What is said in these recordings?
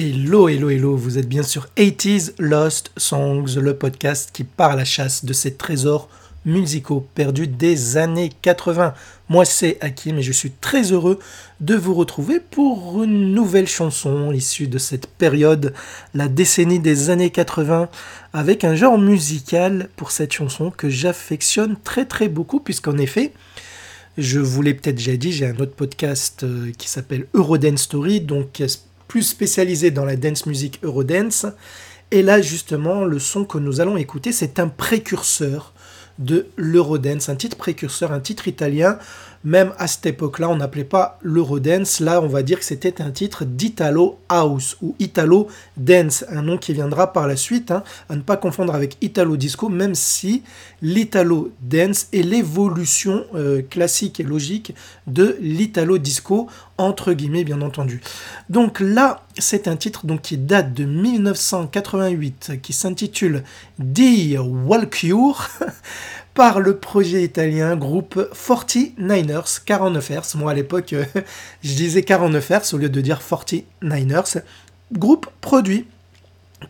Hello, hello, hello, vous êtes bien sur 80s Lost Songs, le podcast qui part à la chasse de ces trésors musicaux perdus des années 80. Moi c'est Hakim et je suis très heureux de vous retrouver pour une nouvelle chanson issue de cette période, la décennie des années 80, avec un genre musical pour cette chanson que j'affectionne très très beaucoup puisqu'en effet, je vous l'ai peut-être déjà dit, j'ai un autre podcast euh, qui s'appelle Eurodance Story, donc plus spécialisé dans la dance music Eurodance. Et là, justement, le son que nous allons écouter, c'est un précurseur de l'Eurodance, un titre précurseur, un titre italien même à cette époque-là, on n'appelait pas l'Eurodance. Là, on va dire que c'était un titre d'Italo House ou Italo Dance, un nom qui viendra par la suite, hein, à ne pas confondre avec Italo Disco, même si l'Italo Dance est l'évolution euh, classique et logique de l'Italo Disco, entre guillemets, bien entendu. Donc là, c'est un titre donc, qui date de 1988, qui s'intitule Dear Walcure. par le projet italien groupe 49ers 49 Hz. Moi à l'époque, euh, je disais 49 Hz au lieu de dire 49ers. Groupe produit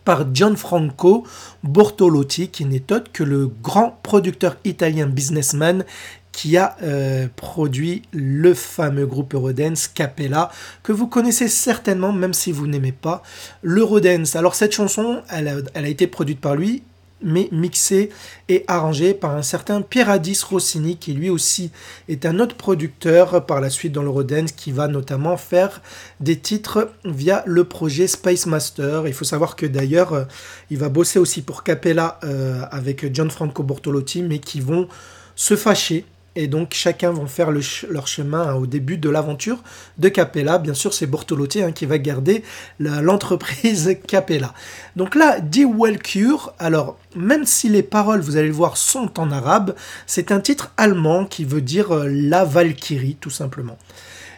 par Gianfranco Bortolotti, qui n'est autre que le grand producteur italien businessman qui a euh, produit le fameux groupe Eurodance Capella, que vous connaissez certainement, même si vous n'aimez pas l'Eurodance. Alors cette chanson, elle a été produite par lui, mais mixé et arrangé par un certain Pieradis Rossini, qui lui aussi est un autre producteur par la suite dans le Rodens, qui va notamment faire des titres via le projet Space Master. Il faut savoir que d'ailleurs, euh, il va bosser aussi pour Capella euh, avec Gianfranco Bortolotti, mais qui vont se fâcher et donc chacun vont faire leur chemin hein, au début de l'aventure de Capella. Bien sûr, c'est Bortolotti hein, qui va garder l'entreprise Capella. Donc là, Die Cure, alors même si les paroles, vous allez le voir, sont en arabe, c'est un titre allemand qui veut dire euh, la Valkyrie, tout simplement.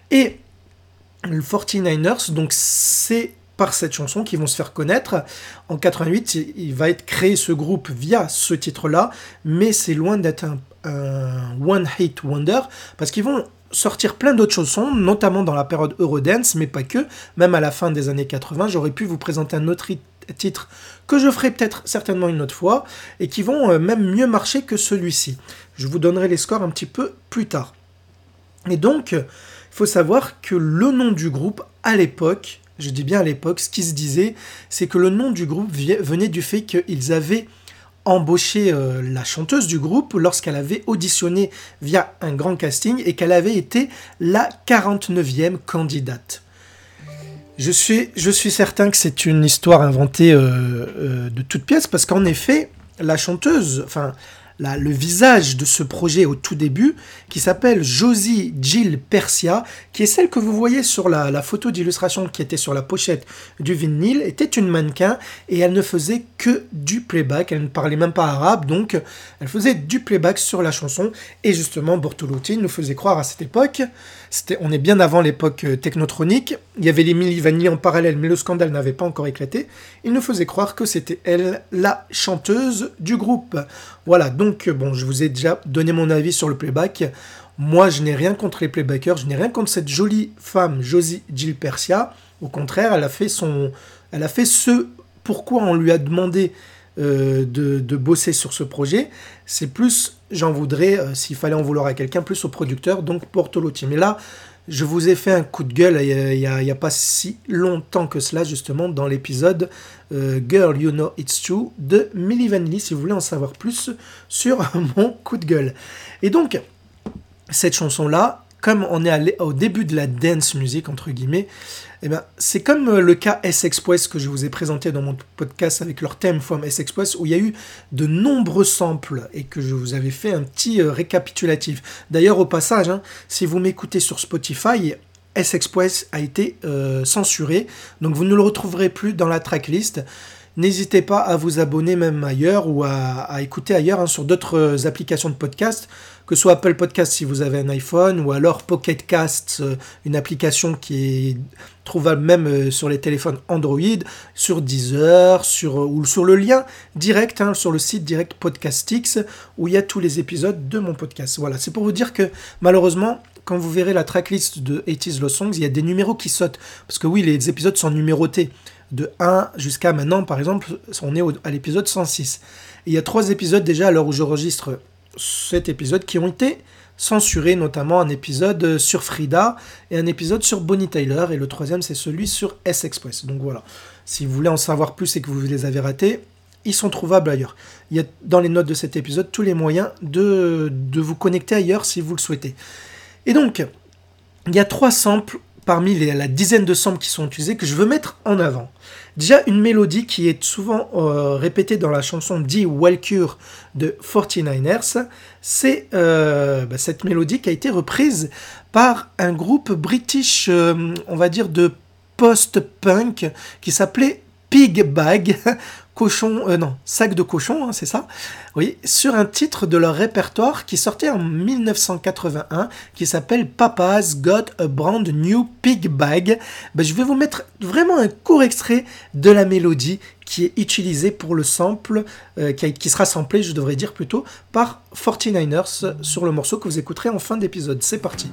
Et le 49ers, donc c'est par cette chanson qu'ils vont se faire connaître. En 88, il va être créé ce groupe via ce titre-là, mais c'est loin d'être un un One Hit Wonder, parce qu'ils vont sortir plein d'autres chansons, notamment dans la période Eurodance, mais pas que. Même à la fin des années 80, j'aurais pu vous présenter un autre titre que je ferai peut-être certainement une autre fois, et qui vont euh, même mieux marcher que celui-ci. Je vous donnerai les scores un petit peu plus tard. Et donc, il faut savoir que le nom du groupe, à l'époque, je dis bien à l'époque, ce qui se disait, c'est que le nom du groupe venait du fait qu'ils avaient embauché euh, la chanteuse du groupe lorsqu'elle avait auditionné via un grand casting et qu'elle avait été la 49e candidate. Je suis, je suis certain que c'est une histoire inventée euh, euh, de toutes pièces parce qu'en effet, la chanteuse, enfin le visage de ce projet au tout début, qui s'appelle Josie Jill Persia, qui est celle que vous voyez sur la, photo d'illustration qui était sur la pochette du vinyle, était une mannequin et elle ne faisait que du playback. Elle ne parlait même pas arabe, donc elle faisait du playback sur la chanson. Et justement, Bortolotti nous faisait croire à cette époque, c'était, on est bien avant l'époque euh, technotronique, il y avait les Milli en parallèle, mais le scandale n'avait pas encore éclaté. Il nous faisait croire que c'était elle la chanteuse du groupe. Voilà, donc bon, je vous ai déjà donné mon avis sur le playback. Moi, je n'ai rien contre les playbackers, je n'ai rien contre cette jolie femme, Josie Jill Persia. Au contraire, elle a fait son, elle a fait ce pourquoi on lui a demandé euh, de, bosser sur ce projet. C'est plus, j'en voudrais, euh, s'il fallait en vouloir à quelqu'un, plus au producteur, donc Portolotti. Mais là, je vous ai fait un coup de gueule il n'y a, pas si longtemps que cela, justement, dans l'épisode euh, Girl You Know It's True de Milli Vanilli, si vous voulez en savoir plus sur mon coup de gueule. Et donc, cette chanson-là, comme on est allé au début de la dance music, entre guillemets, eh ben, c'est comme euh, le cas S-Express que je vous ai présenté dans mon podcast avec leur thème from S-Express, où il y a eu de nombreux samples et que je vous avais fait un petit euh, récapitulatif. D'ailleurs, au passage, hein, si vous m'écoutez sur Spotify, S-Express a été euh, censuré, donc vous ne le retrouverez plus dans la tracklist. N'hésitez pas à vous abonner même ailleurs ou à, écouter ailleurs hein, sur d'autres applications de podcast que soit Apple Podcast si vous avez un iPhone, ou alors Pocket Cast, euh, une application qui est trouvable même euh, sur les téléphones Android, sur Deezer, sur, euh, ou sur le lien direct, hein, sur le site direct Podcastix, où il y a tous les épisodes de mon podcast. Voilà, c'est pour vous dire que malheureusement, quand vous verrez la tracklist de 80s Lost Songs, il y a des numéros qui sautent. Parce que oui, les épisodes sont numérotés. de 1 jusqu'à maintenant, par exemple, on est à l'épisode 106. il y a trois épisodes déjà à l'heure où j'enregistre cet épisode qui ont été censurés, notamment un épisode sur Frida et un épisode sur Bonnie Tyler, et le troisième c'est celui sur S-Express. Donc voilà, si vous voulez en savoir plus et que vous les avez ratés, ils sont trouvables ailleurs. Il y a dans les notes de cet épisode tous les moyens de, de vous connecter ailleurs si vous le souhaitez. Et donc, il y a trois samples parmi les, la dizaine de samples qui sont utilisés que je veux mettre en avant. Déjà, une mélodie qui est souvent euh, répétée dans la chanson D. Walcure de 49ers, c'est euh, bah, cette mélodie qui a été reprise par un groupe british, euh, on va dire, de post-punk qui s'appelait Pig Bag, cochon, euh, non, sac de cochon, hein, c'est ça Oui, sur un titre de leur répertoire qui sortait en 1981, qui s'appelle Papa's Got a Brand New Pig Bag. Ben, je vais vous mettre vraiment un court extrait de la mélodie qui est utilisée pour le sample, euh, qui, qui, sera samplé, je devrais dire plutôt, par 49ers sur le morceau que vous écouterez en fin d'épisode. C'est parti.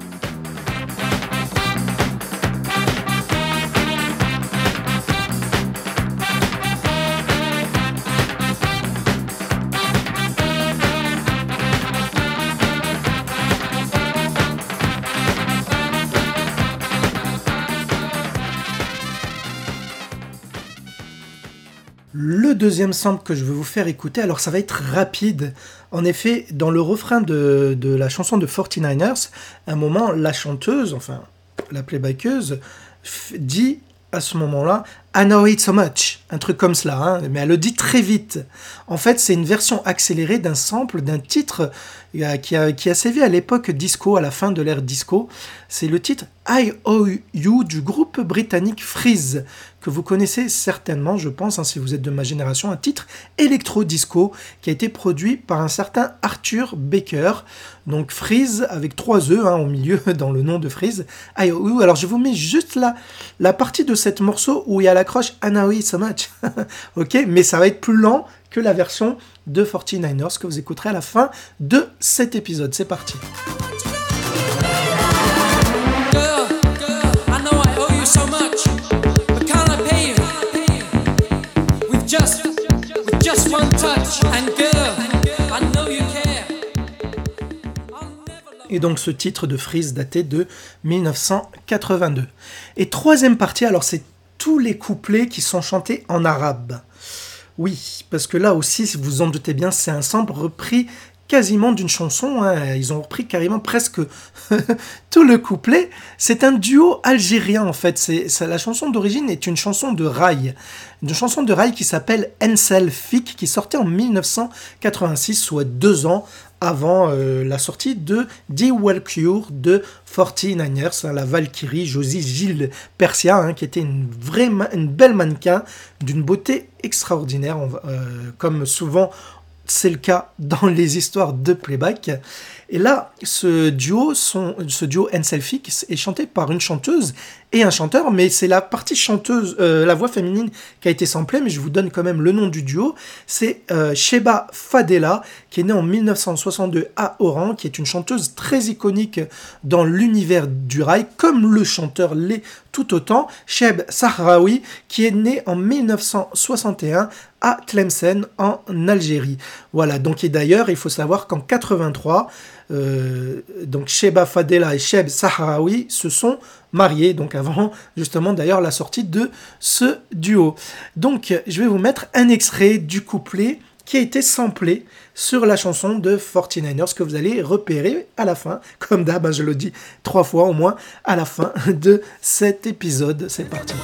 Deuxième sample que je vais vous faire écouter, alors ça va être rapide. En effet, dans le refrain de, la chanson de 49ers, à un moment, la chanteuse, enfin la playbackeuse, dit à ce moment-là, I know it so much, un truc comme cela, hein, mais elle le dit très vite. En fait, c'est une version accélérée d'un sample d'un titre euh, qui a, qui a sévi à l'époque disco, à la fin de l'ère disco. C'est le titre I Owe You du groupe britannique Freeze, que vous connaissez certainement, je pense, hein, si vous êtes de ma génération, un titre électro-disco qui a été produit par un certain Arthur Baker. Donc Freeze avec trois E hein, au milieu dans le nom de Freeze. I Owe You. Alors je vous mets juste là la partie de cet morceau où il y a l'accroche I Know It So Much. ok, mais ça va être plus lent que la version de 49ers que vous écouterez à la fin de cet épisode. C'est parti. Et donc ce titre de Freeze daté de 1982. Et troisième partie, alors c'est tous les couplets qui sont chantés en arabe. Oui, parce que là aussi, si vous en doutez bien, c'est un sample repris quasiment d'une chanson. Hein. Ils ont repris carrément presque tout le couplet. C'est un duo algérien en fait. C'est, la chanson d'origine est une chanson de rail. Une chanson de rail qui s'appelle Ensel Fik, qui sortait en 1986, soit deux ans avant euh, la sortie de The Walcure de 49ers, hein, la Valkyrie Josie Gilles Persia, hein, qui était une, une belle mannequin d'une beauté extraordinaire, euh, comme souvent c'est le cas dans les histoires de playback. Et là, ce duo, ce duo est chanté par une chanteuse et un chanteur, mais c'est la partie chanteuse, euh, la voix féminine qui a été samplée, mais je vous donne quand même le nom du duo. C'est euh, Sheba Fadela, qui est née en 1962 à Oran, qui est une chanteuse très iconique dans l'univers du rail, comme le chanteur l'est tout autant. Sheb Sahraoui, qui est né en 1961 à Tlemcen en Algérie. Voilà, donc et d'ailleurs, il faut savoir qu'en 83, euh, donc Sheba Fadela et Sheb Sahraoui se sont mariés, donc avant justement d'ailleurs la sortie de ce duo. Donc je vais vous mettre un extrait du couplet qui a été samplé sur la chanson de 49ers que vous allez repérer à la fin, comme d'hab, hein, je le dis trois fois au moins, à la fin de cet épisode. C'est parti.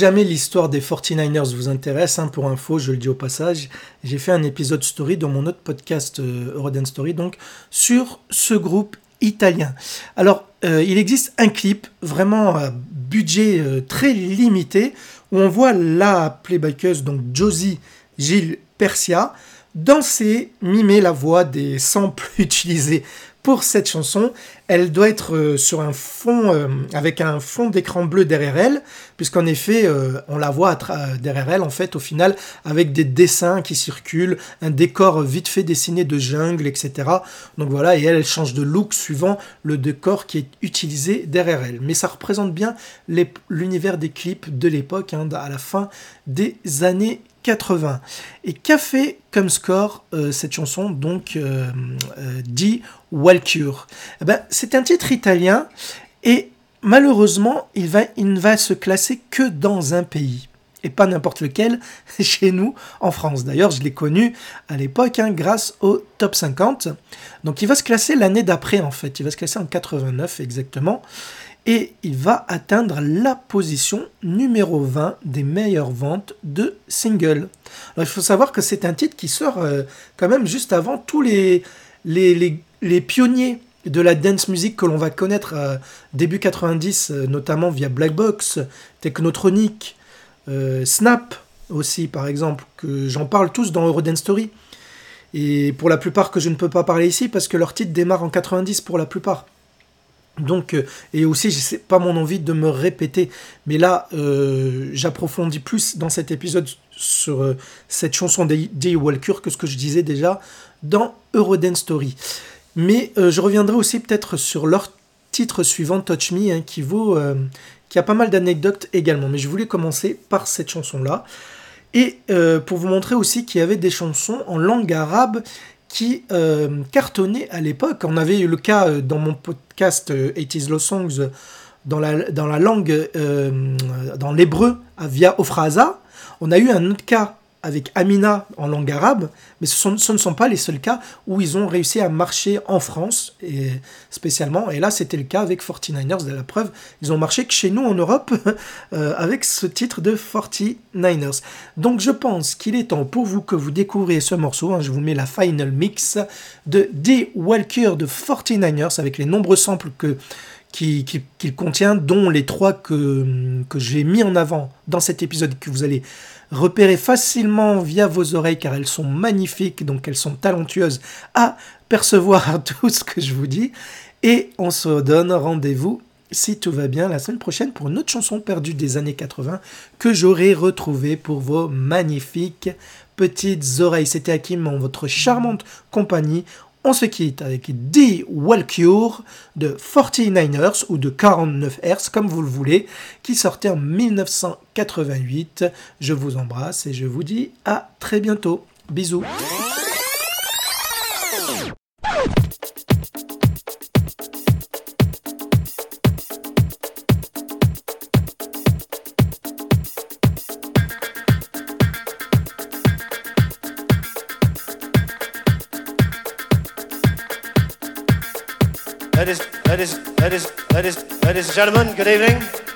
Jamais l'histoire des 49ers vous intéresse, hein, pour info, je le dis au passage, j'ai fait un épisode story dans mon autre podcast euh, Story, donc sur ce groupe italien. Alors, euh, il existe un clip vraiment à budget euh, très limité où on voit la playbackeuse, donc Josie Gilles Persia, danser, mimer la voix des samples utilisés pour cette chanson. Elle doit être euh, sur un fond, euh, avec un fond d'écran bleu derrière elle, puisqu'en effet, euh, on la voit derrière elle, en fait, au final, avec des dessins qui circulent, un décor vite fait dessiné de jungle, etc. Donc voilà, et elle, elle change de look suivant le décor qui est utilisé derrière elle. Mais ça représente bien l'univers des clips de l'époque, hein, à la fin des années 80. Et qu'a fait comme score euh, cette chanson, donc euh, euh, dit Walcure eh ben, C'est un titre italien et malheureusement, il, va, il ne va se classer que dans un pays. Et pas n'importe lequel, chez nous, en France. D'ailleurs, je l'ai connu à l'époque hein, grâce au top 50. Donc il va se classer l'année d'après, en fait. Il va se classer en 89 exactement et il va atteindre la position numéro 20 des meilleures ventes de singles. il faut savoir que c'est un titre qui sort euh, quand même juste avant tous les, les, les, pionniers de la dance music que l'on va connaître euh, début 90, euh, notamment via Black Box, Technotronic, Snap aussi par exemple, que j'en parle tous dans Eurodance Story. Et pour la plupart que je ne peux pas parler ici parce que leur titre démarre en 90 pour la plupart. Donc, euh, et aussi, c'est pas mon envie de me répéter, mais là, euh, j'approfondis plus dans cet épisode sur euh, cette chanson d'E. Walker que ce que je disais déjà dans Eurodance Story. Mais je reviendrai aussi peut-être sur leur titre suivant, Touch Me, hein, qui vaut, qui a pas mal d'anecdotes également. Mais je voulais commencer par cette chanson-là. Et pour vous montrer aussi qu'il y avait des chansons en langue arabe qui euh, cartonnait à l'époque. On avait eu le cas euh, dans mon podcast 80s euh, Songs dans la, dans la langue, dans l'hébreu, via Ophrasa. On a eu un autre cas avec Amina en langue arabe, mais ce, ne sont pas les seuls cas où ils ont réussi à marcher en France, et spécialement, et là c'était le cas avec 49ers, de la preuve, ils ont marché que chez nous en Europe euh, avec ce titre de 49ers. Donc je pense qu'il est temps pour vous que vous découvriez ce morceau, hein. je vous mets la final mix de D. Walker de 49ers avec les nombreux samples que qu'il qui, contient, dont les trois que, que j'ai mis en avant dans cet épisode que vous allez repérer facilement via vos oreilles car elles sont magnifiques, donc elles sont talentueuses à percevoir tout ce que je vous dis. Et on se donne rendez-vous, si tout va bien, la semaine prochaine pour une autre chanson perdue des années 80 que j'aurai retrouvée pour vos magnifiques petites oreilles. C'était Hakim en votre charmante compagnie. On se quitte avec D. Walcure de 49ers ou de 49 Hz, comme vous le voulez, qui sortait en 1988. Je vous embrasse et je vous dis à très bientôt. Bisous. Ladies, ladies, ladies, ladies, ladies and gentlemen, good evening.